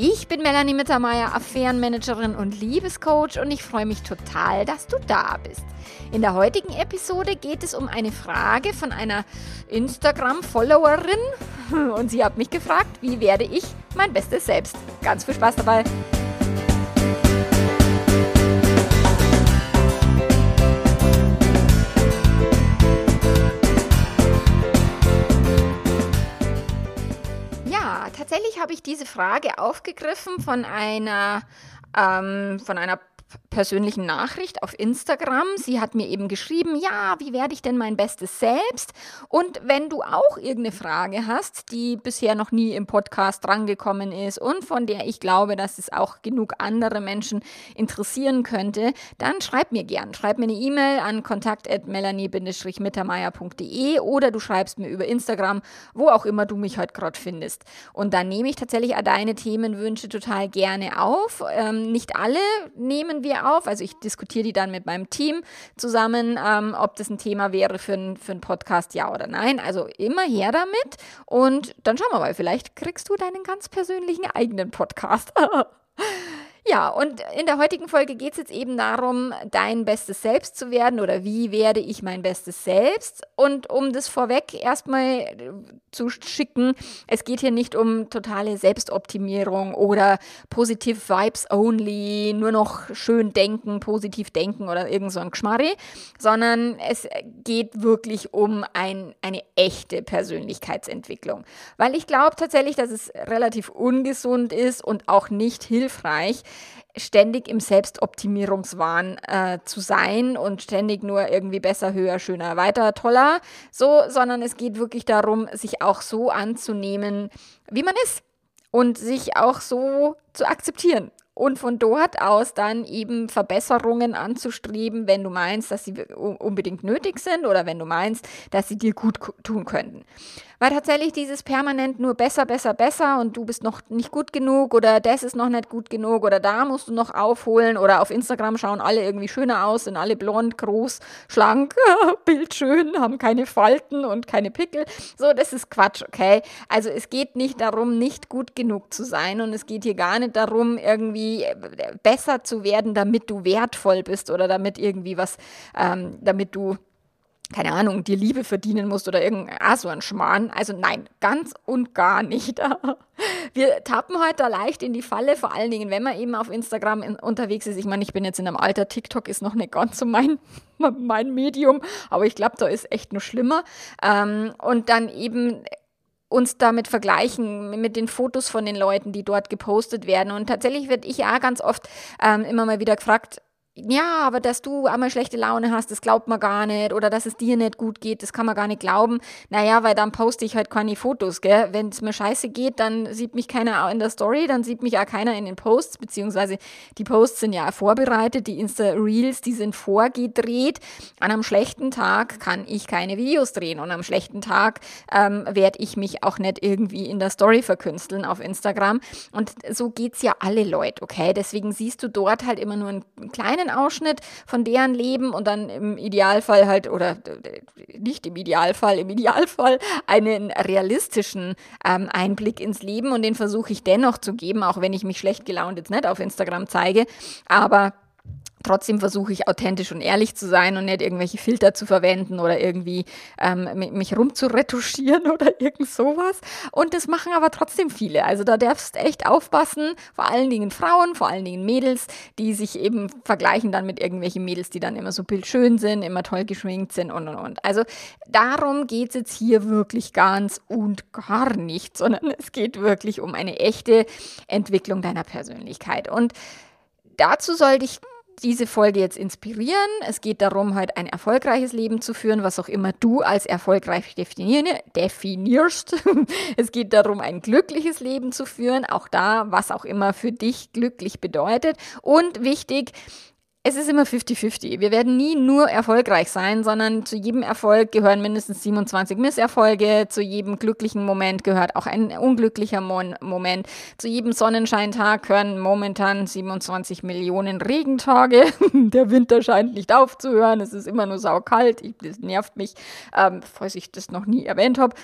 Ich bin Melanie Mittermeier, Affärenmanagerin und Liebescoach und ich freue mich total, dass du da bist. In der heutigen Episode geht es um eine Frage von einer Instagram-Followerin und sie hat mich gefragt, wie werde ich mein bestes Selbst? Ganz viel Spaß dabei! Tatsächlich habe ich diese Frage aufgegriffen von einer, ähm, von einer persönlichen Nachricht auf Instagram. Sie hat mir eben geschrieben, ja, wie werde ich denn mein Bestes selbst? Und wenn du auch irgendeine Frage hast, die bisher noch nie im Podcast drangekommen ist und von der ich glaube, dass es auch genug andere Menschen interessieren könnte, dann schreib mir gern. Schreib mir eine E-Mail an kontakt.melanie-mittermeier.de oder du schreibst mir über Instagram, wo auch immer du mich heute gerade findest. Und dann nehme ich tatsächlich deine Themenwünsche total gerne auf. Ähm, nicht alle nehmen nehmen wir auf. Also ich diskutiere die dann mit meinem Team zusammen, ähm, ob das ein Thema wäre für, ein, für einen Podcast, ja oder nein. Also immer her damit und dann schauen wir mal, vielleicht kriegst du deinen ganz persönlichen eigenen Podcast. Ja, und in der heutigen Folge geht es jetzt eben darum, dein bestes Selbst zu werden oder wie werde ich mein bestes Selbst. Und um das vorweg erstmal äh, zu schicken, es geht hier nicht um totale Selbstoptimierung oder positive Vibes only, nur noch schön denken, positiv denken oder irgend so ein Geschmarri, sondern es geht wirklich um ein, eine echte Persönlichkeitsentwicklung. Weil ich glaube tatsächlich, dass es relativ ungesund ist und auch nicht hilfreich, ständig im Selbstoptimierungswahn äh, zu sein und ständig nur irgendwie besser, höher, schöner, weiter, toller, so, sondern es geht wirklich darum, sich auch so anzunehmen, wie man ist und sich auch so zu akzeptieren und von dort aus dann eben Verbesserungen anzustreben, wenn du meinst, dass sie unbedingt nötig sind oder wenn du meinst, dass sie dir gut tun könnten. Weil tatsächlich dieses permanent nur besser, besser, besser und du bist noch nicht gut genug oder das ist noch nicht gut genug oder da musst du noch aufholen oder auf Instagram schauen alle irgendwie schöner aus, sind alle blond, groß, schlank, bildschön, haben keine Falten und keine Pickel. So, das ist Quatsch, okay? Also es geht nicht darum, nicht gut genug zu sein und es geht hier gar nicht darum, irgendwie äh, besser zu werden, damit du wertvoll bist oder damit irgendwie was, ähm, damit du keine Ahnung, dir Liebe verdienen musst oder irgendein ah, so ein Schmarrn. Also nein, ganz und gar nicht. Wir tappen heute leicht in die Falle, vor allen Dingen, wenn man eben auf Instagram in, unterwegs ist. Ich meine, ich bin jetzt in einem Alter, TikTok ist noch nicht ganz so mein, mein Medium, aber ich glaube, da ist echt noch schlimmer. Ähm, und dann eben uns damit vergleichen mit den Fotos von den Leuten, die dort gepostet werden. Und tatsächlich werde ich ja ganz oft ähm, immer mal wieder gefragt, ja, aber dass du einmal schlechte Laune hast, das glaubt man gar nicht. Oder dass es dir nicht gut geht, das kann man gar nicht glauben. Naja, weil dann poste ich halt keine Fotos, gell. Wenn es mir scheiße geht, dann sieht mich keiner in der Story, dann sieht mich auch keiner in den Posts, beziehungsweise die Posts sind ja vorbereitet, die Insta-Reels, die sind vorgedreht. An einem schlechten Tag kann ich keine Videos drehen und am schlechten Tag ähm, werde ich mich auch nicht irgendwie in der Story verkünsteln auf Instagram. Und so geht's ja alle Leute, okay. Deswegen siehst du dort halt immer nur einen kleinen kleinen Ausschnitt von deren Leben und dann im Idealfall halt, oder nicht im Idealfall, im Idealfall einen realistischen ähm, Einblick ins Leben und den versuche ich dennoch zu geben, auch wenn ich mich schlecht gelaunt jetzt nicht auf Instagram zeige. Aber Trotzdem versuche ich authentisch und ehrlich zu sein und nicht irgendwelche Filter zu verwenden oder irgendwie ähm, mich rumzuretuschieren oder irgend sowas. Und das machen aber trotzdem viele. Also da darfst echt aufpassen, vor allen Dingen Frauen, vor allen Dingen Mädels, die sich eben vergleichen dann mit irgendwelchen Mädels, die dann immer so bildschön sind, immer toll geschminkt sind und und und. Also darum geht es jetzt hier wirklich ganz und gar nicht, sondern es geht wirklich um eine echte Entwicklung deiner Persönlichkeit. Und dazu soll dich diese Folge jetzt inspirieren. Es geht darum, halt ein erfolgreiches Leben zu führen, was auch immer du als erfolgreich definierst. es geht darum, ein glückliches Leben zu führen, auch da, was auch immer für dich glücklich bedeutet. Und wichtig, es ist immer 50-50. Wir werden nie nur erfolgreich sein, sondern zu jedem Erfolg gehören mindestens 27 Misserfolge, zu jedem glücklichen Moment gehört auch ein unglücklicher Mon Moment, zu jedem Sonnenscheintag gehören momentan 27 Millionen Regentage. Der Winter scheint nicht aufzuhören, es ist immer nur saukalt, ich, das nervt mich, ähm, falls ich das noch nie erwähnt habe.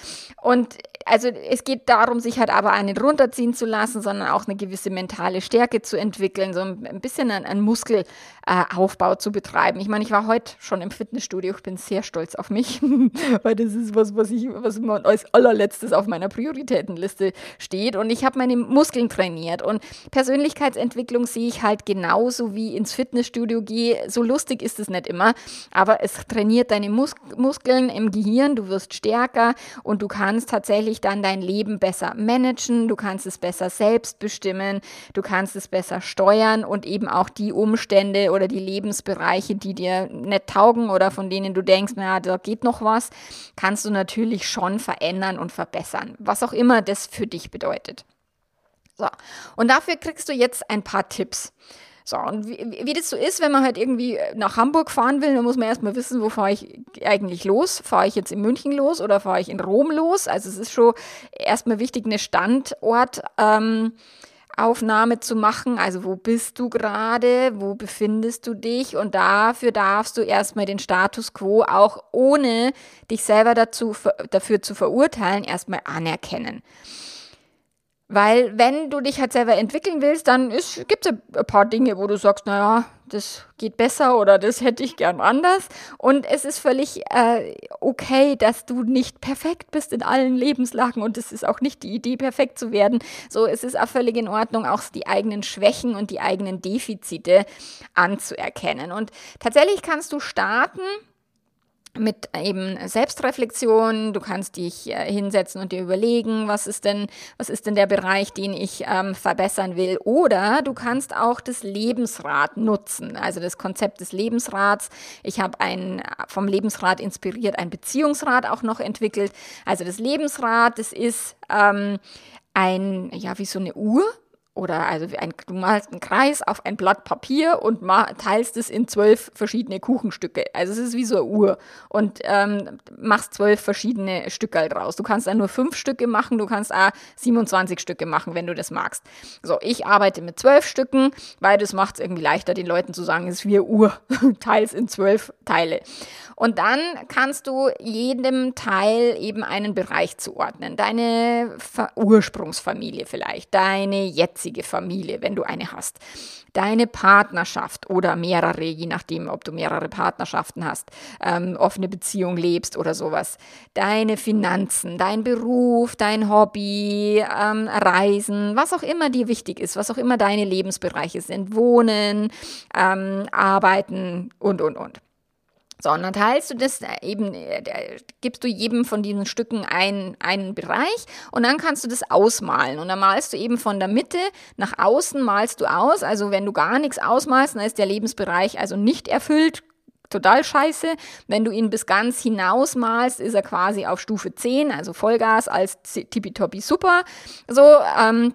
Und also es geht darum, sich halt aber nicht runterziehen zu lassen, sondern auch eine gewisse mentale Stärke zu entwickeln, so ein bisschen ein, ein Muskelaufbau zu betreiben. Ich meine, ich war heute schon im Fitnessstudio, ich bin sehr stolz auf mich, weil das ist was, was ich, was als allerletztes auf meiner Prioritätenliste steht. Und ich habe meine Muskeln trainiert. Und Persönlichkeitsentwicklung sehe ich halt genauso wie ins Fitnessstudio gehe. So lustig ist es nicht immer, aber es trainiert deine Mus Muskeln im Gehirn, du wirst stärker und du kannst tatsächlich natürlich dann dein Leben besser managen, du kannst es besser selbst bestimmen, du kannst es besser steuern und eben auch die Umstände oder die Lebensbereiche, die dir nicht taugen oder von denen du denkst, naja, da geht noch was, kannst du natürlich schon verändern und verbessern, was auch immer das für dich bedeutet. So, und dafür kriegst du jetzt ein paar Tipps. So, und wie, wie das so ist, wenn man halt irgendwie nach Hamburg fahren will, dann muss man erstmal wissen, wo fahre ich eigentlich los? Fahre ich jetzt in München los oder fahre ich in Rom los? Also es ist schon erstmal wichtig, eine Standortaufnahme Ähm, zu machen, also wo bist du gerade, wo befindest du dich und dafür darfst du erstmal den Status quo auch ohne dich selber dazu, dafür zu verurteilen, erstmal anerkennen. Weil wenn du dich halt selber entwickeln willst, dann gibt es ein paar Dinge, wo du sagst, naja, das geht besser oder das hätte ich gern anders. Und es ist völlig äh, okay, dass du nicht perfekt bist in allen Lebenslagen und es ist auch nicht die Idee, perfekt zu werden. So, es ist auch völlig in Ordnung, auch die eigenen Schwächen und die eigenen Defizite anzuerkennen. Und tatsächlich kannst du starten mit eben Selbstreflexion. Du kannst dich äh, hinsetzen und dir überlegen, was ist denn, was ist denn der Bereich, den ich ähm, verbessern will. Oder du kannst auch das Lebensrad nutzen, also das Konzept des Lebensrats. Ich habe ein vom Lebensrad inspiriert ein Beziehungsrad auch noch entwickelt. Also das Lebensrad, das ist ähm, ein ja wie so eine Uhr oder also ein, du malst einen Kreis auf ein Blatt Papier und teilst es in zwölf verschiedene Kuchenstücke. Also es ist wie so eine Uhr und ähm, machst zwölf verschiedene Stücke draus. Du kannst dann nur fünf Stücke machen, du kannst auch 27 Stücke machen, wenn du das magst. So, ich arbeite mit zwölf Stücken, weil das macht es irgendwie leichter, den Leuten zu sagen, es ist wie eine Uhr, teils in zwölf Teile. Und dann kannst du jedem Teil eben einen Bereich zuordnen. Deine Ursprungsfamilie vielleicht, deine jetzige Familie, wenn du eine hast. Deine Partnerschaft oder mehrere, je nachdem, ob du mehrere Partnerschaften hast, ähm, offene Beziehung lebst oder sowas. Deine Finanzen, dein Beruf, dein Hobby, ähm, Reisen, was auch immer dir wichtig ist, was auch immer deine Lebensbereiche sind, Wohnen, ähm, Arbeiten und, und, und. So, und dann teilst du das äh, eben, äh, gibst du jedem von diesen Stücken ein, einen Bereich und dann kannst du das ausmalen. Und dann malst du eben von der Mitte nach außen malst du aus. Also wenn du gar nichts ausmalst, dann ist der Lebensbereich also nicht erfüllt. Total scheiße. Wenn du ihn bis ganz hinaus malst, ist er quasi auf Stufe 10, also Vollgas als tippitoppi super. So, ähm,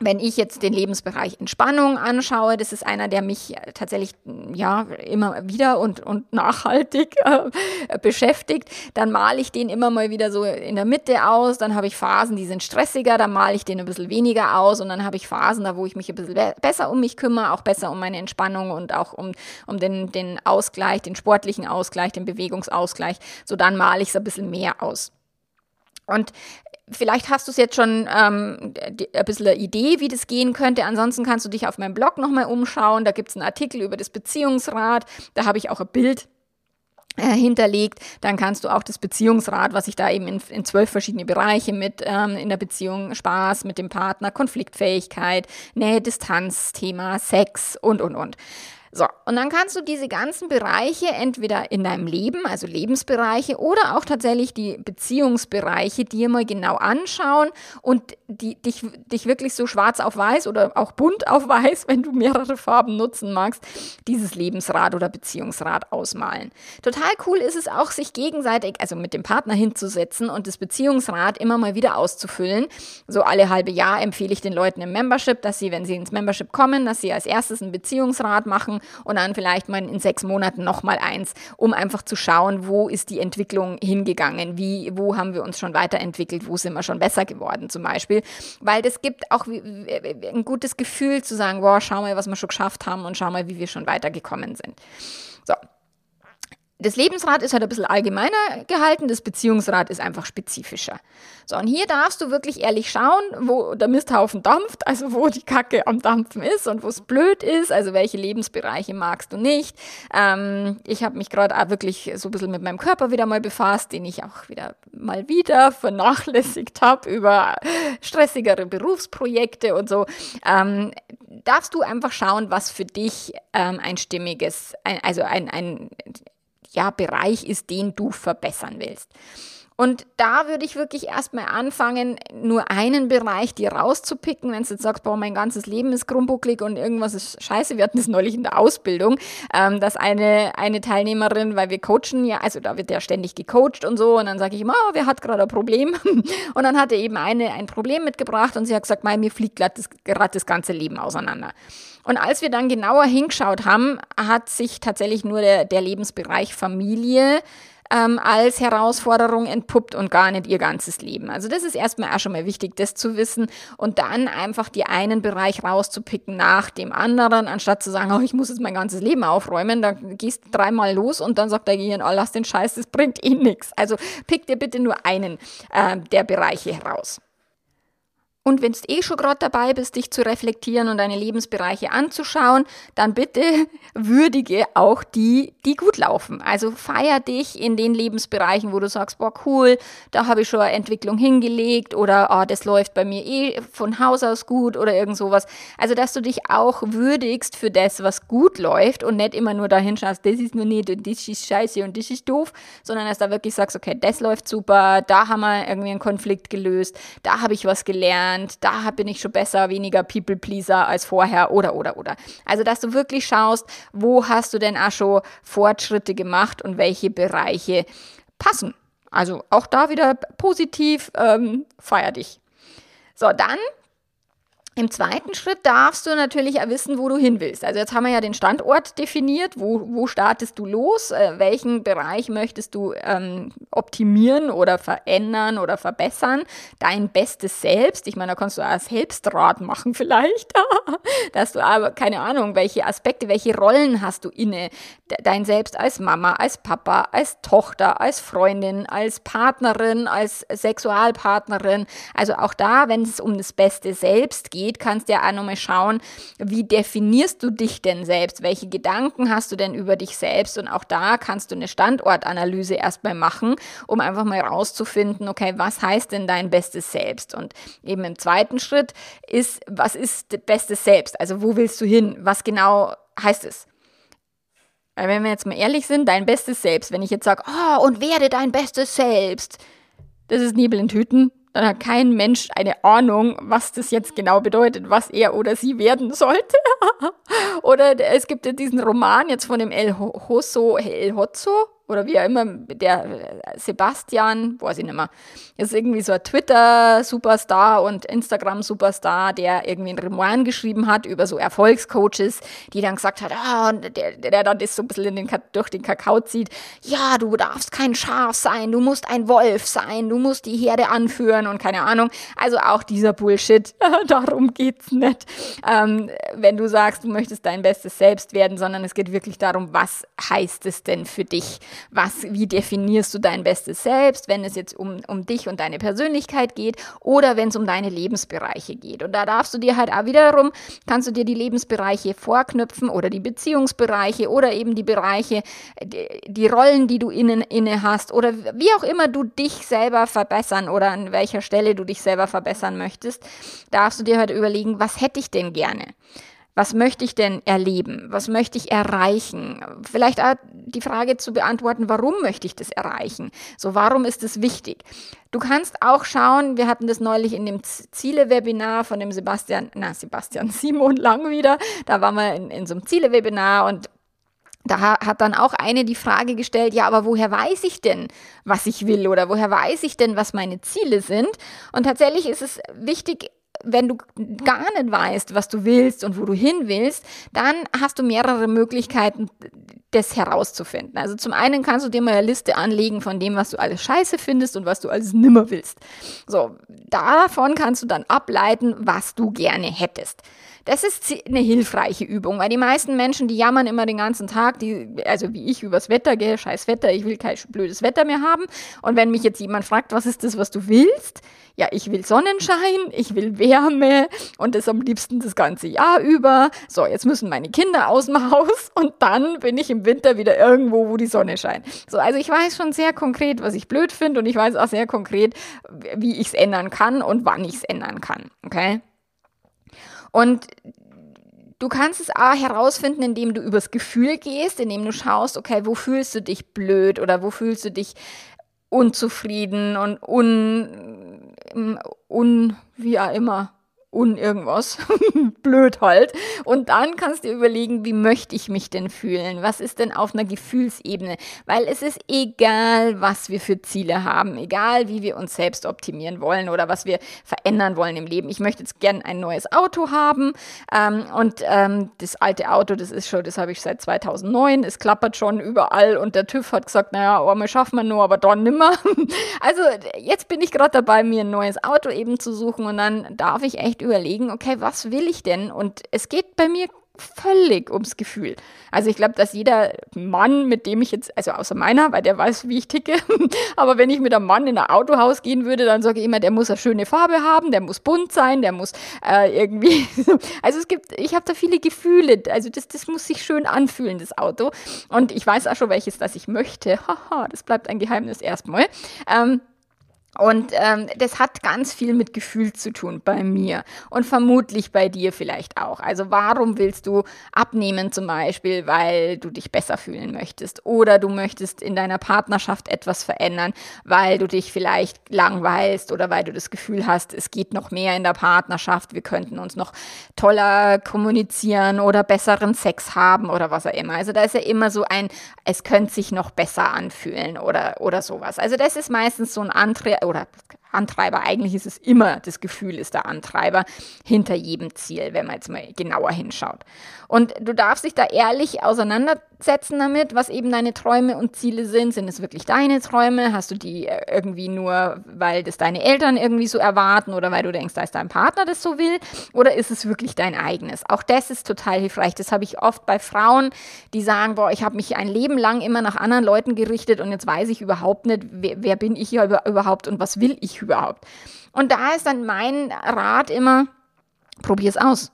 wenn ich jetzt den Lebensbereich Entspannung anschaue, das ist einer, der mich tatsächlich ja immer wieder und, und nachhaltig äh, beschäftigt, dann male ich den immer mal wieder so in der Mitte aus, dann habe ich Phasen, die sind stressiger, dann male ich den ein bisschen weniger aus. Und dann habe ich Phasen, da wo ich mich ein bisschen besser um mich kümmere, auch besser um meine Entspannung und auch um, um den, den Ausgleich, den sportlichen Ausgleich, den Bewegungsausgleich, so dann male ich es ein bisschen mehr aus. Und Vielleicht hast du es jetzt schon ähm, ein bisschen eine Idee, wie das gehen könnte. Ansonsten kannst du dich auf meinem Blog nochmal umschauen. Da gibt es einen Artikel über das Beziehungsrad. Da habe ich auch ein Bild äh, hinterlegt, dann kannst du auch das Beziehungsrad, was ich da eben in, in zwölf verschiedene Bereiche mit ähm, in der Beziehung Spaß mit dem Partner, Konfliktfähigkeit, Nähe, Distanz, Thema Sex und und und. So, und dann kannst du diese ganzen Bereiche entweder in deinem Leben, also Lebensbereiche, oder auch tatsächlich die Beziehungsbereiche dir mal genau anschauen und die, dich, dich wirklich so schwarz auf weiß oder auch bunt auf weiß, wenn du mehrere Farben nutzen magst, dieses Lebensrad oder Beziehungsrad ausmalen. Total cool ist es auch, sich gegenseitig, also mit dem Partner hinzusetzen und das Beziehungsrad immer mal wieder auszufüllen. So alle halbe Jahr empfehle ich den Leuten im Membership, dass sie, wenn sie ins Membership kommen, dass sie als erstes ein Beziehungsrad machen Und dann vielleicht mal in sechs Monaten nochmal eins, um einfach zu schauen, wo ist die Entwicklung hingegangen, wie, wo haben wir uns schon weiterentwickelt, wo sind wir schon besser geworden zum Beispiel. Weil das gibt auch ein gutes Gefühl zu sagen, boah, schau mal, was wir schon geschafft haben und schau mal, wie wir schon weitergekommen sind. So, das Lebensrad ist halt ein bisschen allgemeiner gehalten, das Beziehungsrad ist einfach spezifischer. So, und hier darfst du wirklich ehrlich schauen, wo der Misthaufen dampft, also wo die Kacke am Dampfen ist und wo es blöd ist, also welche Lebensbereiche magst du nicht. Ähm, ich habe mich gerade auch wirklich so ein bisschen mit meinem Körper wieder mal befasst, den ich auch wieder mal wieder vernachlässigt habe über stressigere Berufsprojekte und so. Ähm, darfst du einfach schauen, was für dich ähm, ein stimmiges, ein, also ein, ein ja, Bereich ist, den du verbessern willst. Und da würde ich wirklich erstmal anfangen, nur einen Bereich dir rauszupicken, wenn du jetzt sagst, boah, mein ganzes Leben ist grumbucklig und irgendwas ist scheiße. Wir hatten das neulich in der Ausbildung, ähm, dass eine, eine Teilnehmerin, weil wir coachen ja, also da wird ja ständig gecoacht und so, und dann sage ich immer, oh, wer hat gerade ein Problem? und dann hatte eben eine ein Problem mitgebracht und sie hat gesagt, mir fliegt gerade das, das ganze Leben auseinander. Und als wir dann genauer hingeschaut haben, hat sich tatsächlich nur der, der Lebensbereich Familie ähm, als Herausforderung entpuppt und gar nicht ihr ganzes Leben. Also das ist erstmal auch schon mal wichtig, das zu wissen und dann einfach die einen Bereich rauszupicken nach dem anderen, anstatt zu sagen, oh, ich muss jetzt mein ganzes Leben aufräumen, dann gehst du dreimal los und dann sagt der Gehirn, oh, lass den Scheiß, das bringt eh nichts. Also pick dir bitte nur einen äh, der Bereiche heraus. Und wenn du eh schon gerade dabei bist, dich zu reflektieren und deine Lebensbereiche anzuschauen, dann bitte würdige auch die, die gut laufen. Also feier dich in den Lebensbereichen, wo du sagst, boah, cool, da habe ich schon eine Entwicklung hingelegt oder oh, das läuft bei mir eh von Haus aus gut oder irgend sowas. Also, dass du dich auch würdigst für das, was gut läuft und nicht immer nur dahin schaust, das ist nur nicht und das ist scheiße und das ist doof, sondern dass du wirklich sagst, okay, das läuft super, da haben wir irgendwie einen Konflikt gelöst, da habe ich was gelernt gelernt, da bin ich schon besser, weniger People-Pleaser als vorher oder, oder, oder. Also, dass du wirklich schaust, wo hast du denn auch schon Fortschritte gemacht und welche Bereiche passen. Also auch da wieder positiv, ähm, feier dich. So, dann im zweiten Schritt darfst du natürlich wissen, wo du hin willst. Also jetzt haben wir ja den Standort definiert. Wo, wo startest du los? Äh, welchen Bereich möchtest du ähm, optimieren oder verändern oder verbessern? Dein bestes Selbst. Ich meine, da kannst du auch Selbstrat machen vielleicht. Dass du aber, keine Ahnung, welche Aspekte, welche Rollen hast du inne? Dein Selbst als Mama, als Papa, als Tochter, als Freundin, als Partnerin, als Sexualpartnerin. Also auch da, wenn es um das beste Selbst geht, geht, kannst ja auch nochmal schauen, wie definierst du dich denn selbst? Welche Gedanken hast du denn über dich selbst? Und auch da kannst du eine Standortanalyse erstmal machen, um einfach mal rauszufinden, okay, was heißt denn dein bestes Selbst? Und eben im zweiten Schritt ist, was ist bestes Selbst? Also wo willst du hin? Was genau heißt es? Weil wenn wir jetzt mal ehrlich sind, dein bestes Selbst, wenn ich jetzt sage, oh, und werde dein bestes Selbst, das ist Nebel in Tüten, hat kein Mensch eine Ahnung, was das jetzt genau bedeutet, was er oder sie werden sollte. oder es gibt ja diesen Roman jetzt von dem El Hosso, El Hotzo, oder wie auch immer, der äh, Sebastian, weiß ich nicht mehr, ist irgendwie so ein Twitter-Superstar und Instagram-Superstar, der irgendwie einen Roman geschrieben hat über so Erfolgscoaches, die dann gesagt hat, ah, der, der dann das so ein bisschen in den, durch den Kakao zieht, ja, du darfst kein Schaf sein, du musst ein Wolf sein, du musst die Herde anführen und keine Ahnung. Also auch dieser Bullshit, darum geht's nicht. Ähm, wenn du sagst, du möchtest dein bestes Selbst werden, sondern es geht wirklich darum, was heißt es denn für dich? Was, wie definierst du dein bestes Selbst, wenn es jetzt um, um dich und deine Persönlichkeit geht oder wenn es um deine Lebensbereiche geht. Und da darfst du dir halt auch wiederum, kannst du dir die Lebensbereiche vorknüpfen oder die Beziehungsbereiche oder eben die Bereiche, die, die Rollen, die du innen, inne hast oder wie auch immer du dich selber verbessern oder an welcher Stelle du dich selber verbessern möchtest, darfst du dir halt überlegen, was hätte ich denn gerne? Was möchte ich denn erleben? Was möchte ich erreichen? Vielleicht auch die Frage zu beantworten, warum möchte ich das erreichen? So, warum ist es wichtig? Du kannst auch schauen, wir hatten das neulich in dem Ziele-Webinar von dem Sebastian, na, Sebastian Simon Lang wieder. Da waren wir in, in so einem Ziele-Webinar und da hat dann auch eine die Frage gestellt, ja, aber woher weiß ich denn, was ich will oder woher weiß ich denn, was meine Ziele sind? Und tatsächlich ist es wichtig, wenn du gar nicht weißt, was du willst und wo du hin willst, dann hast du mehrere Möglichkeiten, das herauszufinden. Also zum einen kannst du dir mal eine Liste anlegen von dem, was du alles scheiße findest und was du alles nimmer willst. So, davon kannst du dann ableiten, was du gerne hättest. Das ist eine hilfreiche Übung, weil die meisten Menschen, die jammern immer den ganzen Tag, die, also wie ich übers Wetter gehe, scheiß Wetter, ich will kein blödes Wetter mehr haben. Und wenn mich jetzt jemand fragt, was ist das, was du willst? Ja, ich will Sonnenschein, ich will Wärme und das am liebsten das ganze Jahr über. So, jetzt müssen meine Kinder aus dem Haus und dann bin ich im Winter wieder irgendwo, wo die Sonne scheint. So, also ich weiß schon sehr konkret, was ich blöd finde und ich weiß auch sehr konkret, wie ich es ändern kann und wann ich es ändern kann. Okay? Und du kannst es auch herausfinden, indem du übers Gefühl gehst, indem du schaust, okay, wo fühlst du dich blöd oder wo fühlst du dich unzufrieden und un, un wie auch immer un irgendwas, blöd halt. Und dann kannst du überlegen, wie möchte ich mich denn fühlen? Was ist denn auf einer Gefühlsebene? Weil es ist egal, was wir für Ziele haben, egal wie wir uns selbst optimieren wollen oder was wir verändern wollen im Leben. Ich möchte jetzt gern ein neues Auto haben ähm, und ähm, das alte Auto, das ist schon, das habe ich seit 2009, es klappert schon überall und der TÜV hat gesagt, naja, oh, wir schaffen wir nur, aber dann nimmer. also jetzt bin ich gerade dabei, mir ein neues Auto eben zu suchen und dann darf ich echt echt überlegen, okay, was will ich denn? Und es geht bei mir völlig ums Gefühl. Also ich glaube, dass jeder Mann, mit dem ich jetzt, also außer meiner, weil der weiß, wie ich ticke, aber wenn ich mit einem Mann in ein Autohaus gehen würde, dann sage ich immer, der muss eine schöne Farbe haben, der muss bunt sein, der muss äh, irgendwie, also es gibt, ich habe da viele Gefühle, also das, das muss sich schön anfühlen, das Auto. Und ich weiß auch schon, welches das ich möchte. Haha, das bleibt ein Geheimnis erstmal. Ähm, und ähm, das hat ganz viel mit Gefühl zu tun bei mir und vermutlich bei dir vielleicht auch. Also warum willst du abnehmen zum Beispiel, weil du dich besser fühlen möchtest oder du möchtest in deiner Partnerschaft etwas verändern, weil du dich vielleicht langweilst oder weil du das Gefühl hast, es geht noch mehr in der Partnerschaft, wir könnten uns noch toller kommunizieren oder besseren Sex haben oder was auch immer. Also da ist ja immer so ein, es könnte sich noch besser anfühlen oder, oder sowas. Also das ist meistens so ein Antrieb oder Antreiber. Eigentlich ist es immer, das Gefühl ist der Antreiber hinter jedem Ziel, wenn man jetzt mal genauer hinschaut. Und du darfst dich da ehrlich auseinandersetzen damit, was eben deine Träume und Ziele sind. Sind es wirklich deine Träume? Hast du die äh, irgendwie nur, weil das deine Eltern irgendwie so erwarten oder weil du denkst, da ist dein Partner das so will? Oder ist es wirklich dein eigenes? Auch das ist total hilfreich. Das habe ich oft bei Frauen, die sagen, boah, ich habe mich ein Leben lang immer nach anderen Leuten gerichtet und jetzt weiß ich überhaupt nicht, wer, wer bin ich hier überhaupt und was will ich überhaupt? Und da ist dann mein Rat immer, probier es aus.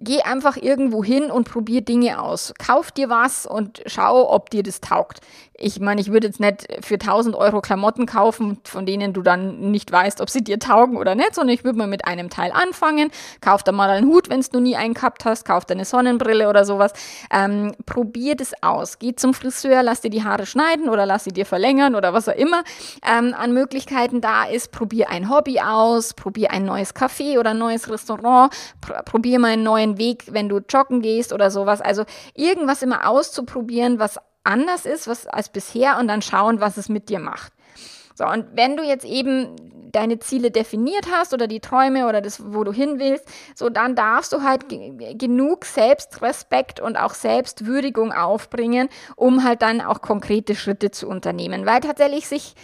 Geh einfach irgendwo hin und probier Dinge aus. Kauf dir was und schau, ob dir das taugt. Ich meine, ich würde jetzt nicht für 1000 Euro Klamotten kaufen, von denen du dann nicht weißt, ob sie dir taugen oder nicht, sondern ich würde mal mit einem Teil anfangen. Kauf da mal einen Hut, wenn du nie einen gehabt hast. Kauf da eine Sonnenbrille oder sowas. Ähm, probier das aus. Geh zum Friseur, lass dir die Haare schneiden oder lass sie dir verlängern oder was auch immer ähm, an Möglichkeiten da ist. Probier ein Hobby aus. Probier ein neues Café oder ein neues Restaurant. Pr probier mal einen neuen Weg, wenn du joggen gehst oder sowas. Also irgendwas immer auszuprobieren, was anders ist was als bisher und dann schauen, was es mit dir macht. So, und wenn du jetzt eben deine Ziele definiert hast oder die Träume oder das, wo du hin willst, so dann darfst du halt genug Selbstrespekt und auch Selbstwürdigung aufbringen, um halt dann auch konkrete Schritte zu unternehmen. Weil tatsächlich sich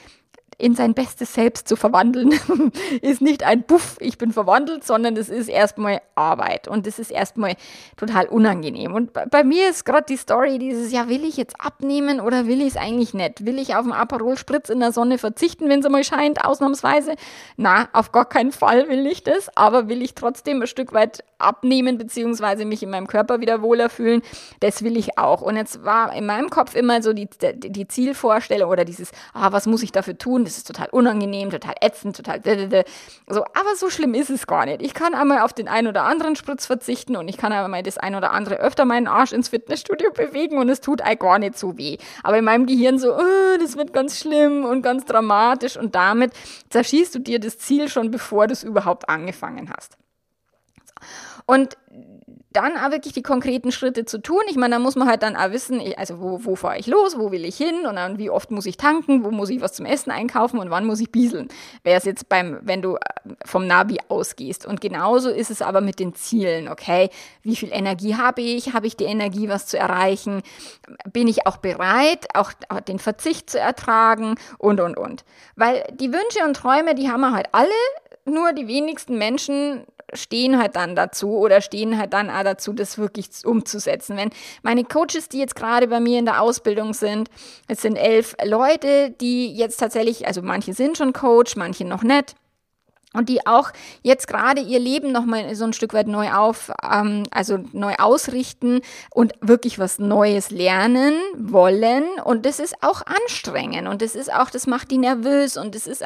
in sein bestes Selbst zu verwandeln, ist nicht ein Puff, ich bin verwandelt, sondern es ist erstmal Arbeit und es ist erstmal total unangenehm. Und bei, mir ist gerade die Story dieses, ja, will ich jetzt abnehmen oder will ich es eigentlich nicht? Will ich auf einen Aperol Spritz in der Sonne verzichten, wenn es mal scheint, ausnahmsweise? Na, auf gar keinen Fall will ich das, aber will ich trotzdem ein Stück weit abnehmen, beziehungsweise mich in meinem Körper wieder wohler fühlen? Das will ich auch. Und jetzt war in meinem Kopf immer so die, die Zielvorstellung oder dieses, ah, was muss ich dafür tun? Das ist total unangenehm, total ätzend, total so, aber so schlimm ist es gar nicht. Ich kann einmal auf den einen oder anderen Spritz verzichten und ich kann einmal das ein oder andere öfter meinen Arsch ins Fitnessstudio bewegen und es tut eigentlich gar nicht so weh. Aber in meinem Gehirn so, oh, das wird ganz schlimm und ganz dramatisch und damit zerschießt du dir das Ziel schon, bevor du es überhaupt angefangen hast. Und dann auch wirklich die konkreten Schritte zu tun. Ich meine, da muss man halt dann auch wissen, also wo, wo fahre ich los, wo will ich hin und dann wie oft muss ich tanken, wo muss ich was zum Essen einkaufen und wann muss ich bieseln. Wäre es jetzt beim, wenn du äh, vom Navi ausgehst. Und genauso ist es aber mit den Zielen, okay? Wie viel Energie habe ich? Habe ich die Energie, was zu erreichen? Bin ich auch bereit, auch den Verzicht zu ertragen und, und, und. Weil die Wünsche und Träume, die haben wir halt alle, nur die wenigsten Menschen stehen halt dann dazu oder stehen halt dann auch dazu, das wirklich umzusetzen. Wenn meine Coaches, die jetzt gerade bei mir in der Ausbildung sind, es sind elf Leute, die jetzt tatsächlich, also manche sind schon Coach, manche noch nicht, und die auch jetzt gerade ihr Leben nochmal so ein Stück weit neu auf, ähm, also neu ausrichten und wirklich was Neues lernen wollen. Und das ist auch anstrengend und das ist auch, das macht die nervös und das ist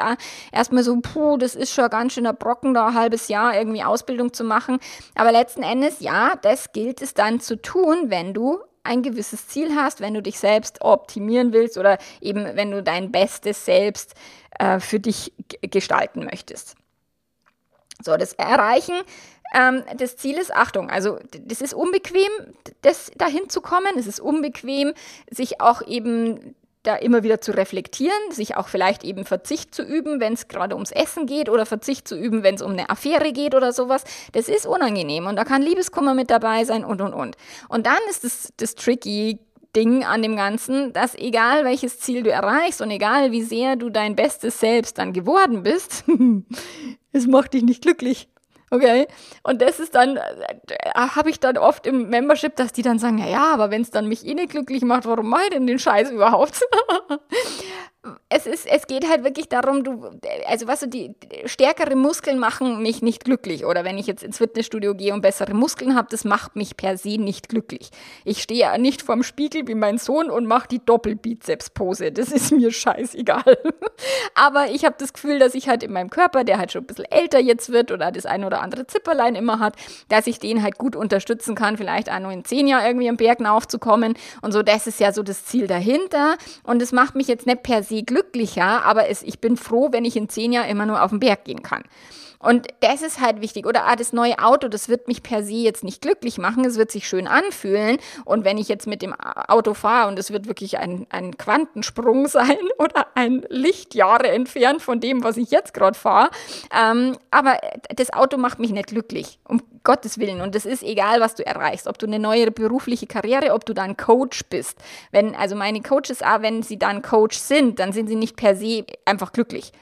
erstmal so, puh, das ist schon ganz schöner Brocken, da ein halbes Jahr irgendwie Ausbildung zu machen. Aber letzten Endes, ja, das gilt es dann zu tun, wenn du ein gewisses Ziel hast, wenn du dich selbst optimieren willst oder eben wenn du dein Bestes selbst äh, für dich gestalten möchtest. So, das Erreichen ähm, des Zieles, Achtung, also das ist unbequem, das dahin zu kommen. Es ist unbequem, sich auch eben da immer wieder zu reflektieren, sich auch vielleicht eben Verzicht zu üben, wenn es gerade ums Essen geht oder Verzicht zu üben, wenn es um eine Affäre geht oder sowas. Das ist unangenehm und da kann Liebeskummer mit dabei sein und und und. Und dann ist das, das tricky Ding an dem Ganzen, dass egal welches Ziel du erreichst und egal wie sehr du dein bestes Selbst dann geworden bist, es macht dich nicht glücklich. Okay. Und das ist dann, äh, habe ich dann oft im Membership, dass die dann sagen, ja, ja, aber wenn es dann mich eh nicht glücklich macht, warum mache ich denn den Scheiß überhaupt? es ist, es geht halt wirklich darum, du, also was du, die stärkere Muskeln machen mich nicht glücklich. Oder wenn ich jetzt ins Fitnessstudio gehe und bessere Muskeln habe, das macht mich per se nicht glücklich. Ich stehe ja nicht vorm Spiegel wie mein Sohn und mache die Doppelbizeps-Pose. Das ist mir scheißegal. Aber ich habe das Gefühl, dass ich halt in meinem Körper, der halt schon ein bisschen älter jetzt wird oder das ein oder andere Zipperlein immer hat, dass ich den halt gut unterstützen kann, vielleicht auch nur in zehn Jahren irgendwie am Berg aufzukommen. Und so, das ist ja so das Ziel dahinter. Und es macht mich jetzt nicht per se glücklicher, aber es, ich bin froh, wenn ich in zehn Jahren immer nur auf den Berg gehen kann. Und das ist halt wichtig. Oder ah, das neue Auto, das wird mich per se jetzt nicht glücklich machen. Es wird sich schön anfühlen. Und wenn ich jetzt mit dem Auto fahre und es wird wirklich ein, ein Quantensprung sein oder ein Lichtjahre entfernt von dem, was ich jetzt gerade fahre. Ähm, aber das Auto macht mich nicht glücklich. Um Gottes Willen. Und das ist egal, was du erreichst. Ob du eine neue berufliche Karriere, ob du dann Coach bist. Wenn, also meine Coaches, ah, wenn sie dann Coach sind, dann sind sie nicht per se einfach glücklich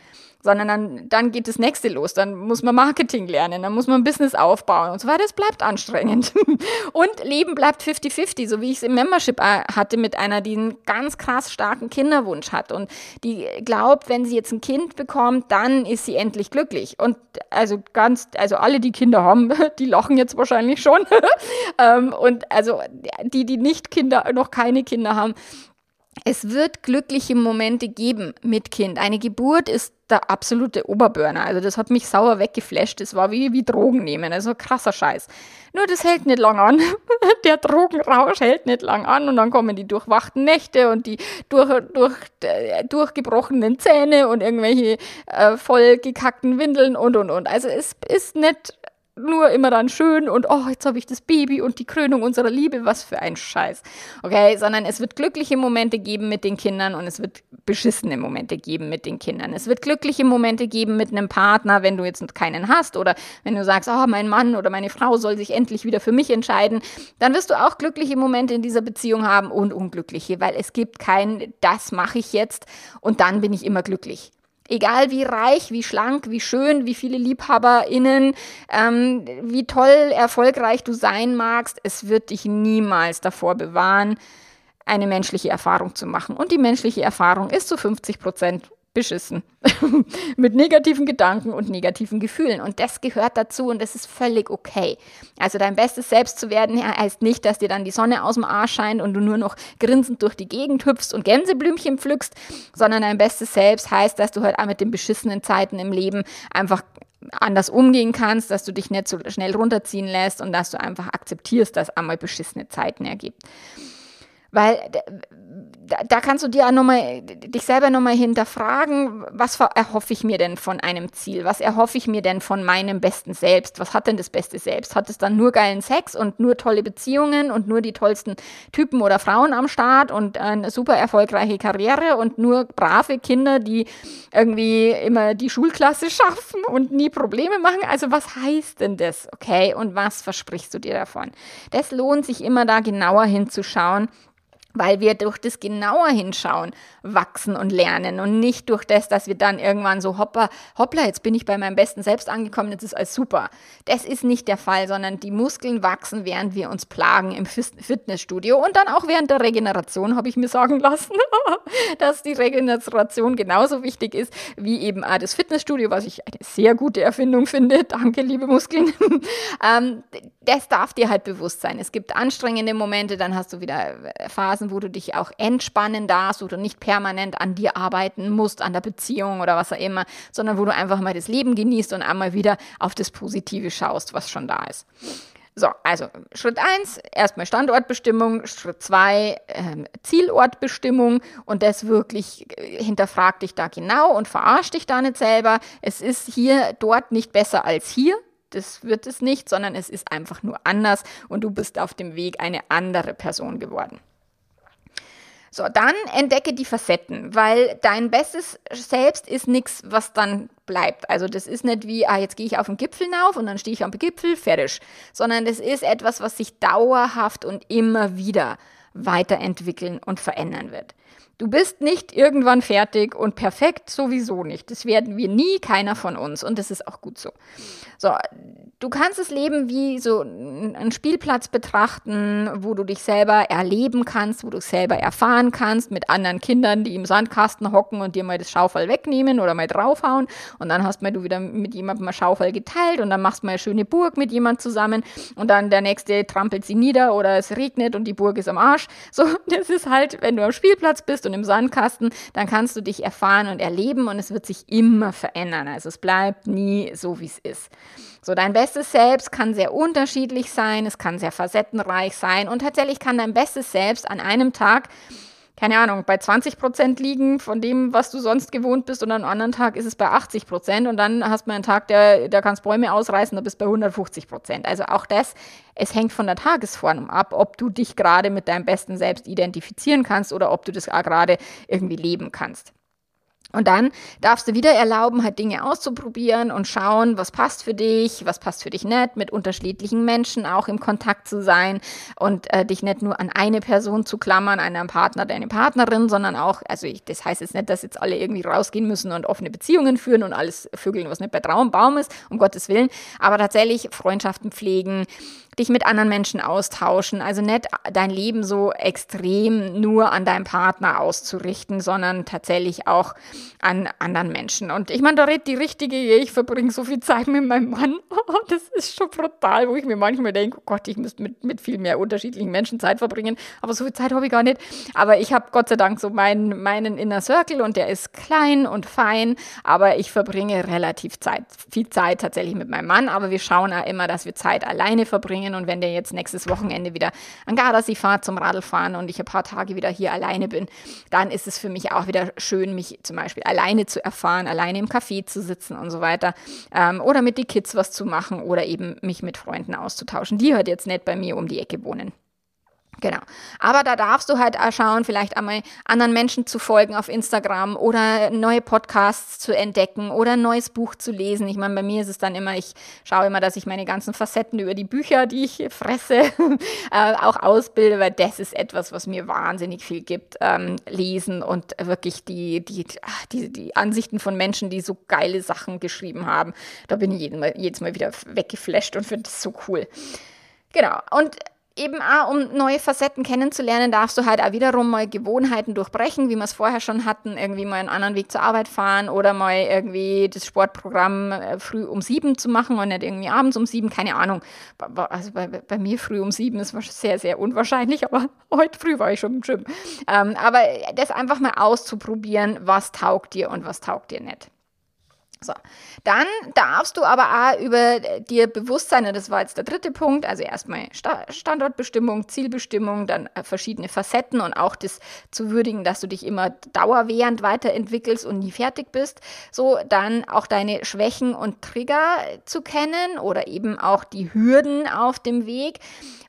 sondern dann, dann geht das nächste los. Dann muss man Marketing lernen, dann muss man Business aufbauen und so weiter. Das bleibt anstrengend. Und Leben bleibt 50-50, so wie ich es im Membership äh, hatte mit einer, die einen ganz krass starken Kinderwunsch hat und die glaubt, wenn sie jetzt ein Kind bekommt, dann ist sie endlich glücklich. Und also ganz, also alle, die Kinder haben, die lachen jetzt wahrscheinlich schon. Ähm, und also die, die nicht Kinder, noch keine Kinder haben, es wird glückliche Momente geben mit Kind. Eine Geburt ist der absolute Oberburner. Also das hat mich sauer weggeflasht. Das war wie, wie Drogen nehmen. Also krasser Scheiß. Nur das hält nicht lang an. der Drogenrausch hält nicht lang an und dann kommen die durchwachten Nächte und die durch, durch, durchgebrochenen Zähne und irgendwelche äh, voll gekackten Windeln und und und. Also es ist nicht nur immer dann schön und oh, jetzt habe ich das Baby und die Krönung unserer Liebe, was für ein Scheiß. Okay, sondern es wird glückliche Momente geben mit den Kindern und es wird beschissene Momente geben mit den Kindern. Es wird glückliche Momente geben mit einem Partner, wenn du jetzt keinen hast oder wenn du sagst, oh, mein Mann oder meine Frau soll sich endlich wieder für mich entscheiden, dann wirst du auch glückliche Momente in dieser Beziehung haben und unglückliche, weil es gibt kein, das mache ich jetzt und dann bin ich immer glücklich. Egal wie reich, wie schlank, wie schön, wie viele LiebhaberInnen, ähm, wie toll, erfolgreich du sein magst, es wird dich niemals davor bewahren, eine menschliche Erfahrung zu machen. Und die menschliche Erfahrung ist zu 50 Prozent beschissen. mit negativen Gedanken und negativen Gefühlen. Und das gehört dazu und das ist völlig okay. Also dein bestes Selbst zu werden heißt nicht, dass dir dann die Sonne aus dem Arsch scheint und du nur noch grinsend durch die Gegend hüpfst und Gänseblümchen pflückst, sondern dein bestes Selbst heißt, dass du halt auch mit den beschissenen Zeiten im Leben einfach anders umgehen kannst, dass du dich nicht so schnell runterziehen lässt und dass du einfach akzeptierst, dass einmal beschissene Zeiten ergibt. Weil da, da, kannst du dir auch nochmal, dich selber nochmal hinterfragen, was erhoffe ich mir denn von einem Ziel? Was erhoffe ich mir denn von meinem besten Selbst? Was hat denn das beste Selbst? Hat es dann nur geilen Sex und nur tolle Beziehungen und nur die tollsten Typen oder Frauen am Start und eine super erfolgreiche Karriere und nur brave Kinder, die irgendwie immer die Schulklasse schaffen und nie Probleme machen? Also was heißt denn das? Okay, und was versprichst du dir davon? Das lohnt sich immer da genauer hinzuschauen weil wir durch das genauer hinschauen wachsen und lernen und nicht durch das, dass wir dann irgendwann so hoppa, hoppla, jetzt bin ich bei meinem besten Selbst angekommen, jetzt ist alles super. Das ist nicht der Fall, sondern die Muskeln wachsen, während wir uns plagen im Fitnessstudio und dann auch während der Regeneration, habe ich mir sagen lassen, dass die Regeneration genauso wichtig ist wie eben auch das Fitnessstudio, was ich eine sehr gute Erfindung finde. Danke, liebe Muskeln. ähm, das darf dir halt bewusst sein. Es gibt anstrengende Momente, dann hast du wieder Phasen, Phasen, wo du dich auch entspannen darfst, wo du nicht permanent an dir arbeiten musst, an der Beziehung oder was auch immer, sondern wo du einfach mal das Leben genießt und einmal wieder auf das Positive schaust, was schon da ist. So, also Schritt 1, erstmal Standortbestimmung, Schritt 2, äh, Zielortbestimmung und das wirklich äh, hinterfrag dich da genau und verarsch dich da nicht selber. Es ist hier dort nicht besser als hier. Das wird es nicht, sondern es ist einfach nur anders und du bist auf dem Weg eine andere Person geworden. So, dann entdecke die Facetten, weil dein bestes Selbst ist nichts, was dann bleibt. Also das ist nicht wie, ah, jetzt gehe ich auf den Gipfel hinauf und dann stehe ich am Gipfel, fertig. Sondern das ist etwas, was sich dauerhaft und immer wieder weiterentwickeln und verändern wird. Du bist nicht irgendwann fertig und perfekt sowieso nicht. Das werden wir nie, keiner von uns. Und das ist auch gut so. So, du kannst das Leben wie so einen Spielplatz betrachten, wo du dich selber erleben kannst, wo du selber erfahren kannst mit anderen Kindern, die im Sandkasten hocken und dir mal das Schaufel wegnehmen oder mal draufhauen. Und dann hast mal du wieder mit jemandem mal Schaufel geteilt und dann machst mal eine schöne Burg mit jemand zusammen und dann der nächste trampelt sie nieder oder es regnet und die Burg ist am Arsch. So, das ist halt, wenn du am Spielplatz bist und im Sandkasten, dann kannst du dich erfahren und erleben und es wird sich immer verändern. Also es bleibt nie so, wie es ist. So, dein bestes Selbst kann sehr unterschiedlich sein, es kann sehr facettenreich sein und tatsächlich kann dein bestes Selbst an einem Tag keine Ahnung, bei 20 Prozent liegen von dem, was du sonst gewohnt bist und an einem anderen Tag ist es bei 80 Prozent und dann hast du einen Tag, der, der kannst Bäume ausreißen, da bist du bei 150 Prozent. Also auch das, es hängt von der Tagesform ab, ob du dich gerade mit deinem besten Selbst identifizieren kannst oder ob du das gerade irgendwie leben kannst. Und dann darfst du wieder erlauben, halt Dinge auszuprobieren und schauen, was passt für dich, was passt für dich nicht, mit unterschiedlichen Menschen auch im Kontakt zu sein und äh, dich nicht nur an eine Person zu klammern, einen Partner, deine Partnerin, sondern auch, also ich, das heißt jetzt nicht, dass jetzt alle irgendwie rausgehen müssen und offene Beziehungen führen und alles vögeln, was nicht bei Traumbaum ist, um Gottes Willen, aber tatsächlich Freundschaften pflegen, dich mit anderen Menschen austauschen. Also nicht dein Leben so extrem nur an deinem Partner auszurichten, sondern tatsächlich auch an anderen Menschen. Und ich meine, da redet die richtige, ich verbringe so viel Zeit mit meinem Mann. das ist schon brutal, wo ich mir manchmal denke, oh Gott, ich müsste mit, mit viel mehr unterschiedlichen Menschen Zeit verbringen. Aber so viel Zeit habe ich gar nicht. Aber ich habe Gott sei Dank so meinen, meinen Inner Circle und der ist klein und fein. Aber ich verbringe relativ Zeit, viel Zeit tatsächlich mit meinem Mann. Aber wir schauen auch immer, dass wir Zeit alleine verbringen verbringen. Und wenn der jetzt nächstes Wochenende wieder an Gardasee fahrt zum Radlfahren und ich ein paar Tage wieder hier alleine bin, dann ist es für mich auch wieder schön, mich zum Beispiel alleine zu erfahren, alleine im Café zu sitzen und so weiter. Ähm, oder mit den Kids was zu machen oder eben mich mit Freunden auszutauschen, die halt jetzt nicht bei mir um die Ecke wohnen. Genau. Aber da darfst du halt auch schauen, vielleicht einmal anderen Menschen zu folgen auf Instagram oder neue Podcasts zu entdecken oder ein neues Buch zu lesen. Ich meine, bei mir ist es dann immer, ich schaue immer, dass ich meine ganzen Facetten über die Bücher, die ich fresse, äh, auch ausbilde, weil das ist etwas, was mir wahnsinnig viel gibt. Ähm, lesen und wirklich die, die, die, die Ansichten von Menschen, die so geile Sachen geschrieben haben. Da bin ich jedes Mal, jedes Mal wieder weggeflasht und finde das so cool. Genau. Und eben auch, um neue Facetten kennenzulernen, darfst du halt auch wiederum mal Gewohnheiten durchbrechen, wie wir es vorher schon hatten, irgendwie mal einen anderen Weg zur Arbeit fahren oder mal irgendwie das Sportprogramm äh, früh um sieben zu machen und nicht irgendwie abends um sieben, keine Ahnung. Also bei, bei mir früh um sieben ist sehr, sehr unwahrscheinlich, aber heute früh war ich schon im Gym. Ähm, aber das einfach mal auszuprobieren, was taugt dir und was taugt dir nicht. So, dann darfst du aber auch über dir bewusst sein, und das war jetzt der dritte Punkt, also erstmal Standortbestimmung, Zielbestimmung, dann äh, verschiedene Facetten und auch das zu würdigen, dass du dich immer dauerwährend weiterentwickelst und nie fertig bist. So, dann auch deine Schwächen und Trigger zu kennen oder eben auch die Hürden auf dem Weg,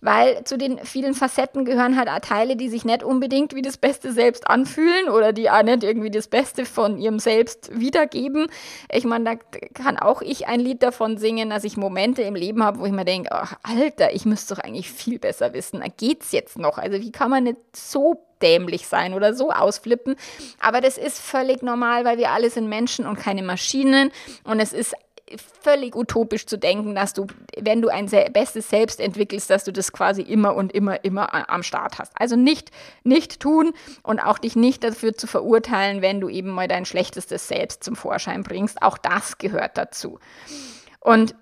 weil zu den vielen Facetten gehören halt auch Teile, die sich nicht unbedingt wie das Beste selbst anfühlen oder die auch nicht irgendwie das Beste von ihrem Selbst wiedergeben. Ich ich meine, da kann auch ich ein Lied davon singen, dass ich Momente im Leben habe, wo ich mir denke, ach, Alter, ich müsste doch eigentlich viel besser wissen. Da geht's jetzt noch. Also wie kann man nicht so dämlich sein oder so ausflippen? Aber das ist völlig normal, weil wir alle sind Menschen und keine Maschinen. Und es ist völlig utopisch zu denken, dass du, wenn du ein bestes Selbst entwickelst, dass du das quasi immer und immer, immer am Start hast. Also nicht, nicht tun und auch dich nicht dafür zu verurteilen, wenn du eben mal dein schlechtestes Selbst zum Vorschein bringst. Auch das gehört dazu. Und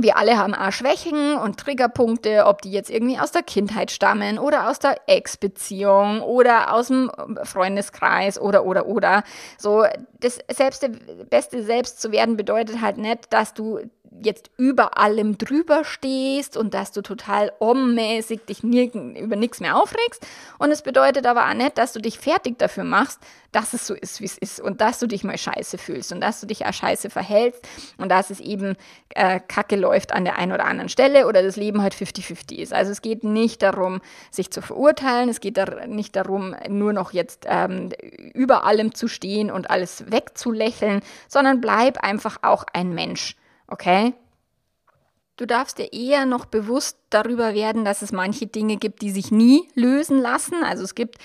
wir alle haben auch Schwächen und Triggerpunkte, ob die jetzt irgendwie aus der Kindheit stammen oder aus der Ex-Beziehung oder aus dem Freundeskreis oder, oder, oder. So, das selbst, beste Selbst zu werden bedeutet halt nicht, dass du jetzt über allem drüber stehst und dass du total ommäßig dich über nichts mehr aufregst. Und es bedeutet aber auch nicht, dass du dich fertig dafür machst, dass es so ist, wie es ist und dass du dich mal scheiße fühlst und dass du dich auch scheiße verhältst und dass es eben äh, kacke läuft an der einen oder anderen Stelle oder das Leben halt 50-50 ist. Also es geht nicht darum, sich zu verurteilen, es geht da nicht darum, nur noch jetzt ähm, über allem zu stehen und alles wegzulächeln, sondern bleib einfach auch ein Mensch. Okay? Du darfst dir eher noch bewusst darüber werden, dass es manche Dinge gibt, die sich nie lösen lassen. Also es gibt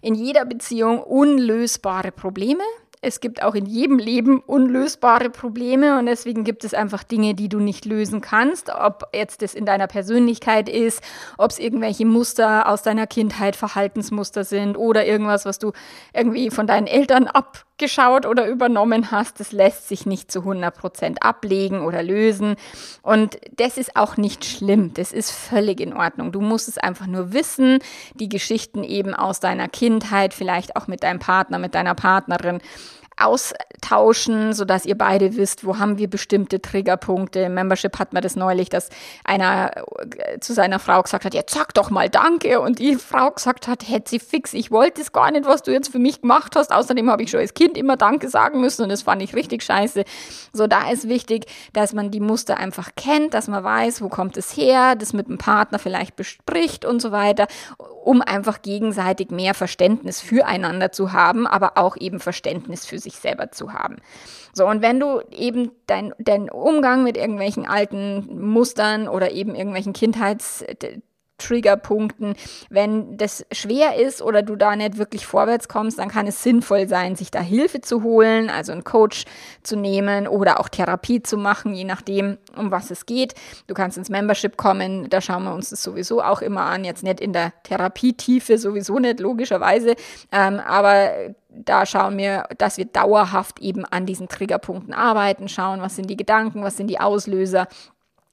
in jeder Beziehung unlösbare Probleme. Es gibt auch in jedem Leben unlösbare Probleme und deswegen gibt es einfach Dinge, die du nicht lösen kannst. Ob jetzt das in deiner Persönlichkeit ist, ob es irgendwelche Muster aus deiner Kindheit, Verhaltensmuster sind oder irgendwas, was du irgendwie von deinen Eltern ab geschaut oder übernommen hast, das lässt sich nicht zu 100 Prozent ablegen oder lösen. Und das ist auch nicht schlimm. Das ist völlig in Ordnung. Du musst es einfach nur wissen, die Geschichten eben aus deiner Kindheit, vielleicht auch mit deinem Partner, mit deiner Partnerin austauschen, sodass ihr beide wisst, wo haben wir bestimmte Triggerpunkte. Im Membership hat man das neulich, dass einer äh, zu seiner Frau gesagt hat, jetzt sag doch mal Danke. Und die Frau gesagt hat, hätte sie fix, ich wollte es gar nicht, was du jetzt für mich gemacht hast. Außerdem habe ich schon als Kind immer Danke sagen müssen und das fand ich richtig scheiße. So, da ist wichtig, dass man die Muster einfach kennt, dass man weiß, wo kommt es her, das mit dem Partner vielleicht bespricht und so weiter, um einfach gegenseitig mehr Verständnis füreinander zu haben, aber auch eben Verständnis für sich sich selber zu haben. So, und wenn du eben dein, dein Umgang mit irgendwelchen alten Mustern oder eben irgendwelchen Kindheits Triggerpunkten. Wenn das schwer ist oder du da nicht wirklich vorwärts kommst, dann kann es sinnvoll sein, sich da Hilfe zu holen, also einen Coach zu nehmen oder auch Therapie zu machen, je nachdem, um was es geht. Du kannst ins Membership kommen, da schauen wir uns das sowieso auch immer an, jetzt nicht in der Therapietiefe, sowieso nicht, logischerweise, ähm, aber da schauen wir, dass wir dauerhaft eben an diesen Triggerpunkten arbeiten, schauen, was sind die Gedanken, was sind die Auslöser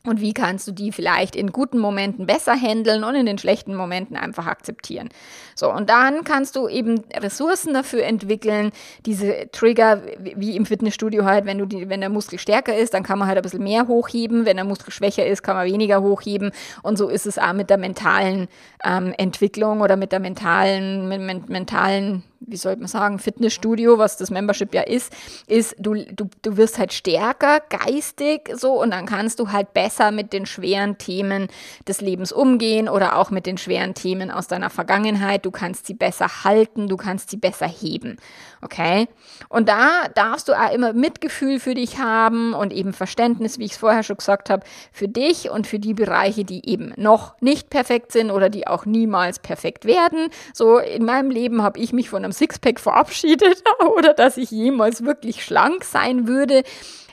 und wie kannst du die vielleicht in guten Momenten besser handeln und in den schlechten Momenten einfach akzeptieren. So, und dann kannst du eben Ressourcen dafür entwickeln, diese Trigger, wie im Fitnessstudio halt, wenn du die, wenn der Muskel stärker ist, dann kann man halt ein bisschen mehr hochheben, wenn der Muskel schwächer ist, kann man weniger hochheben. Und so ist es auch mit der mentalen ähm, Entwicklung oder mit der mentalen, mit, mentalen wie soll man sagen, Fitnessstudio, was das Membership ja ist, ist, du, du, du wirst halt stärker geistig so und dann kannst du halt besser mit den schweren Themen des Lebens umgehen oder auch mit den schweren Themen aus deiner Vergangenheit. Du kannst sie besser halten, du kannst sie besser heben. Okay? Und da darfst du auch immer Mitgefühl für dich haben und eben Verständnis, wie ich es vorher schon gesagt habe, für dich und für die Bereiche, die eben noch nicht perfekt sind oder die auch niemals perfekt werden. So in meinem Leben habe ich mich von einem Sixpack verabschiedet oder dass ich jemals wirklich schlank sein würde.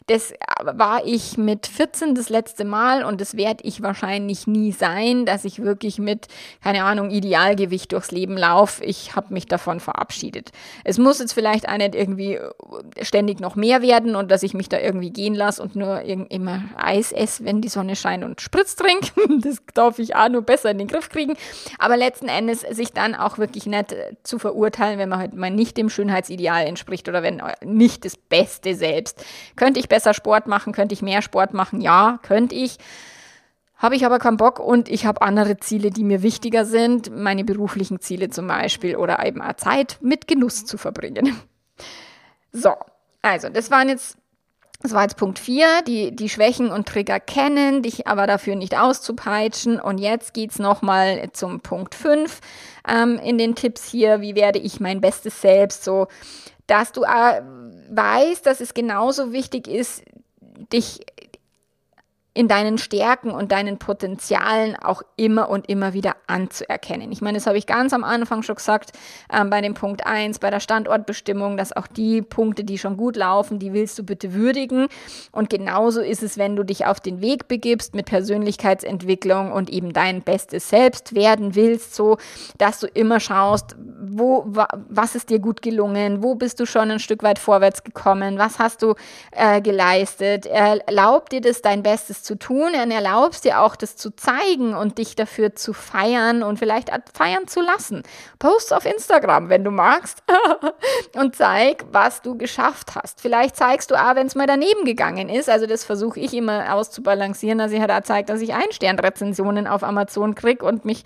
Das war ich mit 14 das letzte Mal und das werde ich wahrscheinlich nie sein, dass ich wirklich mit, keine Ahnung, Idealgewicht durchs Leben laufe. Ich habe mich davon verabschiedet. Es muss jetzt vielleicht auch nicht irgendwie ständig noch mehr werden und dass ich mich da irgendwie gehen lasse und nur immer Eis esse, wenn die Sonne scheint und Spritz trinke. Das darf ich auch nur besser in den Griff kriegen. Aber letzten Endes sich dann auch wirklich nicht zu verurteilen, wenn man halt mal nicht dem Schönheitsideal entspricht oder wenn nicht das Beste selbst. Könnte ich besser Sport machen? Könnte ich mehr Sport machen? Ja, könnte ich. Habe ich aber keinen Bock und ich habe andere Ziele, die mir wichtiger sind, meine beruflichen Ziele zum Beispiel oder eben auch Zeit mit Genuss zu verbringen. So, also das waren jetzt das war jetzt Punkt 4, die, die Schwächen und Trigger kennen, dich aber dafür nicht auszupeitschen. Und jetzt geht's nochmal zum Punkt 5 ähm, in den Tipps hier, wie werde ich mein bestes Selbst, so dass du äh, weißt, dass es genauso wichtig ist, dich in deinen Stärken und deinen Potenzialen auch immer und immer wieder anzuerkennen. Ich meine, das habe ich ganz am Anfang schon gesagt, ähm, bei dem Punkt 1, bei der Standortbestimmung, dass auch die Punkte, die schon gut laufen, die willst du bitte würdigen. Und genauso ist es, wenn du dich auf den Weg begibst mit Persönlichkeitsentwicklung und eben dein bestes Selbst werden willst, so, dass du immer schaust, wo, wa, was ist dir gut gelungen, wo bist du schon ein Stück weit vorwärts gekommen, was hast du äh, geleistet, erlaub dir das dein Bestes zu tun und erlaubst dir auch, das zu zeigen und dich dafür zu feiern und vielleicht feiern zu lassen. Post auf Instagram, wenn du magst, und zeig, was du geschafft hast. Vielleicht zeigst du auch, wenn es mal daneben gegangen ist. Also das versuche ich immer auszubalancieren, dass ich halt auch zeige, dass ich Ein-Stern-Rezensionen auf Amazon kriege und mich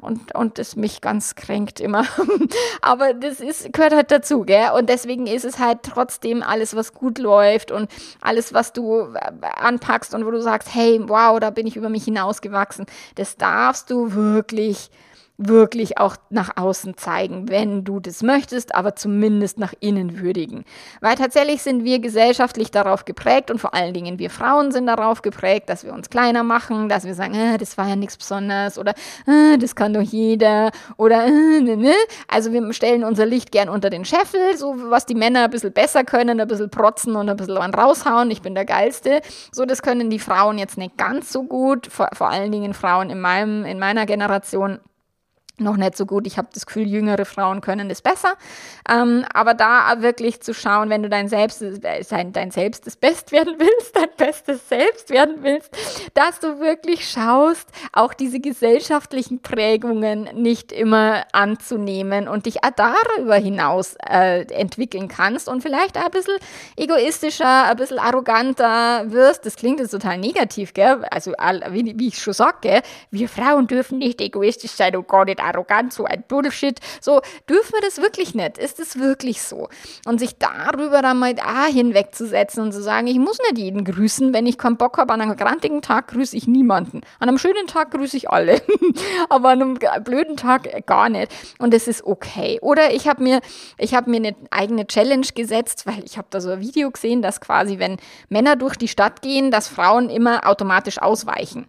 und, und es mich ganz kränkt immer. Aber das ist, gehört halt dazu, gell? Und deswegen ist es halt trotzdem alles, was gut läuft und alles, was du äh, anpackst und wo du sagst, hey, wow, da bin ich über mich hinausgewachsen, das darfst du wirklich wirklich auch nach außen zeigen, wenn du das möchtest, aber zumindest nach innen würdigen. Weil tatsächlich sind wir gesellschaftlich darauf geprägt und vor allen Dingen wir Frauen sind darauf geprägt, dass wir uns kleiner machen, dass wir sagen, äh, das war ja nichts Besonderes oder äh, das kann doch jeder oder äh, ne, ne. Also wir stellen unser Licht gern unter den Scheffel, so was die Männer ein bisschen besser können, ein bisschen protzen und ein bisschen raushauen, ich bin der Geilste. So, das können die Frauen jetzt nicht ganz so gut, vor, vor allen Dingen Frauen in, meinem, in meiner Generation noch nicht so gut. Ich habe das Gefühl, jüngere Frauen können das besser. Ähm, aber da wirklich zu schauen, wenn du dein Selbst, dein, dein Selbst das Best werden willst, dein bestes Selbst werden willst, dass du wirklich schaust, auch diese gesellschaftlichen Prägungen nicht immer anzunehmen und dich darüber hinaus äh, entwickeln kannst und vielleicht ein bisschen egoistischer, ein bisschen arroganter wirst. Das klingt jetzt total negativ, gell? Also, wie, wie ich schon sage, wir Frauen dürfen nicht egoistisch sein und gar nicht arrogant, so ein Bullshit. So, dürfen wir das wirklich nicht? Ist es wirklich so? Und sich darüber dann mal ah, hinwegzusetzen und zu sagen, ich muss nicht jeden grüßen, wenn ich keinen Bock habe. An einem grantigen Tag grüße ich niemanden. An einem schönen Tag grüße ich alle. Aber an einem blöden Tag gar nicht. Und es ist okay. Oder ich habe mir, ich habe mir eine eigene Challenge gesetzt, weil ich habe da so ein Video gesehen, dass quasi, wenn Männer durch die Stadt gehen, dass Frauen immer automatisch ausweichen.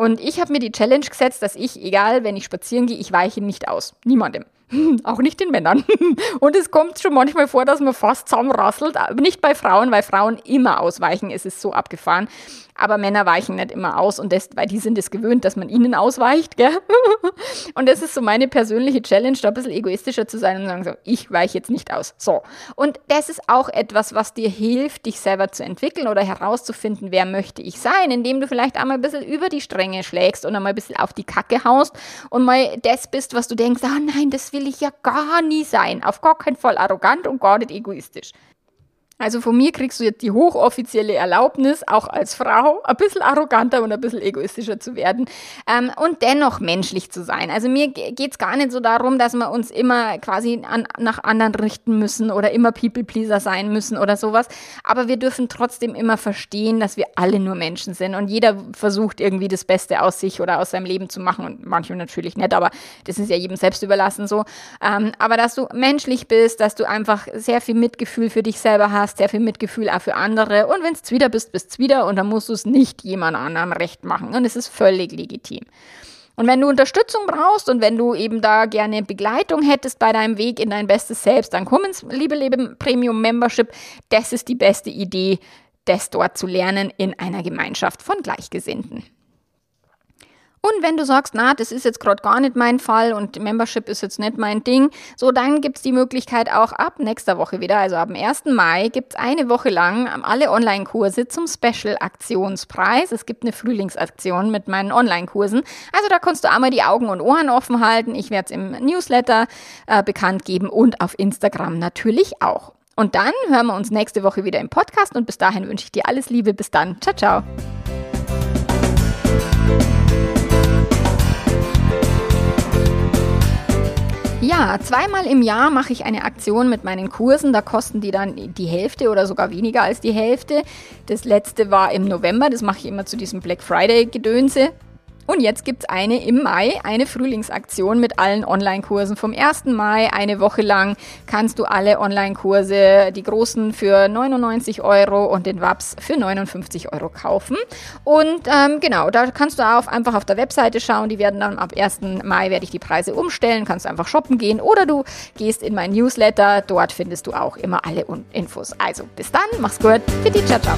Und ich habe mir die Challenge gesetzt, dass ich, egal, wenn ich spazieren gehe, ich weiche nicht aus. Niemandem. Auch nicht den Männern. Und es kommt schon manchmal vor, dass man fast zusammenrasselt. Aber nicht bei Frauen, weil Frauen immer ausweichen. Es ist so abgefahren. Aber Männer weichen nicht immer aus und das, weil die sind es gewöhnt, dass man ihnen ausweicht, gell? Und das ist so meine persönliche Challenge, da ein bisschen egoistischer zu sein und sagen so, ich weiche jetzt nicht aus. So. Und das ist auch etwas, was dir hilft, dich selber zu entwickeln oder herauszufinden, wer möchte ich sein, indem du vielleicht einmal ein bisschen über die Stränge schlägst und einmal ein bisschen auf die Kacke haust und mal das bist, was du denkst, ah nein, das will ich ja gar nie sein. Auf gar keinen Fall arrogant und gar nicht egoistisch. Also von mir kriegst du jetzt die hochoffizielle Erlaubnis, auch als Frau ein bisschen arroganter und ein bisschen egoistischer zu werden ähm, und dennoch menschlich zu sein. Also mir geht's gar nicht so darum, dass wir uns immer quasi an, nach anderen richten müssen oder immer People-Pleaser sein müssen oder sowas. Aber wir dürfen trotzdem immer verstehen, dass wir alle nur Menschen sind und jeder versucht irgendwie das Beste aus sich oder aus seinem Leben zu machen und manchmal natürlich nicht, aber das ist ja jedem selbst überlassen so. Ähm, aber dass du menschlich bist, dass du einfach sehr viel Mitgefühl für dich selber hast, hast sehr viel Mitgefühl auch für andere. Und wenn es wieder bist, bist es wieder und dann musst du es nicht jemand anderem recht machen. Und es ist völlig legitim. Und wenn du Unterstützung brauchst und wenn du eben da gerne Begleitung hättest bei deinem Weg in dein bestes Selbst, dann komm ins Liebe Leben Premium Membership. Das ist die beste Idee, das dort zu lernen in einer Gemeinschaft von Gleichgesinnten. Und wenn du sagst, na, das ist jetzt gerade gar nicht mein Fall und Membership ist jetzt nicht mein Ding, so dann gibt es die Möglichkeit auch ab nächster Woche wieder, also ab dem 1. Mai, gibt es eine Woche lang alle Online-Kurse zum Special-Aktionspreis. Es gibt eine Frühlingsaktion mit meinen Online-Kursen. Also da kannst du einmal die Augen und Ohren offen halten. Ich werde es im Newsletter äh, bekannt geben und auf Instagram natürlich auch. Und dann hören wir uns nächste Woche wieder im Podcast und bis dahin wünsche ich dir alles Liebe. Bis dann. Ciao, ciao. Ja, zweimal im Jahr mache ich eine Aktion mit meinen Kursen. Da kosten die dann die Hälfte oder sogar weniger als die Hälfte. Das letzte war im November. Das mache ich immer zu diesem Black Friday-Gedönse. Und jetzt gibt es eine im Mai, eine Frühlingsaktion mit allen Online-Kursen. Vom 1. Mai eine Woche lang kannst du alle Online-Kurse, die großen für 99 Euro und den WAPS für 59 Euro kaufen. Und ähm, genau, da kannst du auch einfach auf der Webseite schauen. Die werden dann ab 1. Mai werde ich die Preise umstellen. Kannst einfach shoppen gehen oder du gehst in mein Newsletter. Dort findest du auch immer alle Infos. Also bis dann, mach's gut. Für die, ciao, ciao.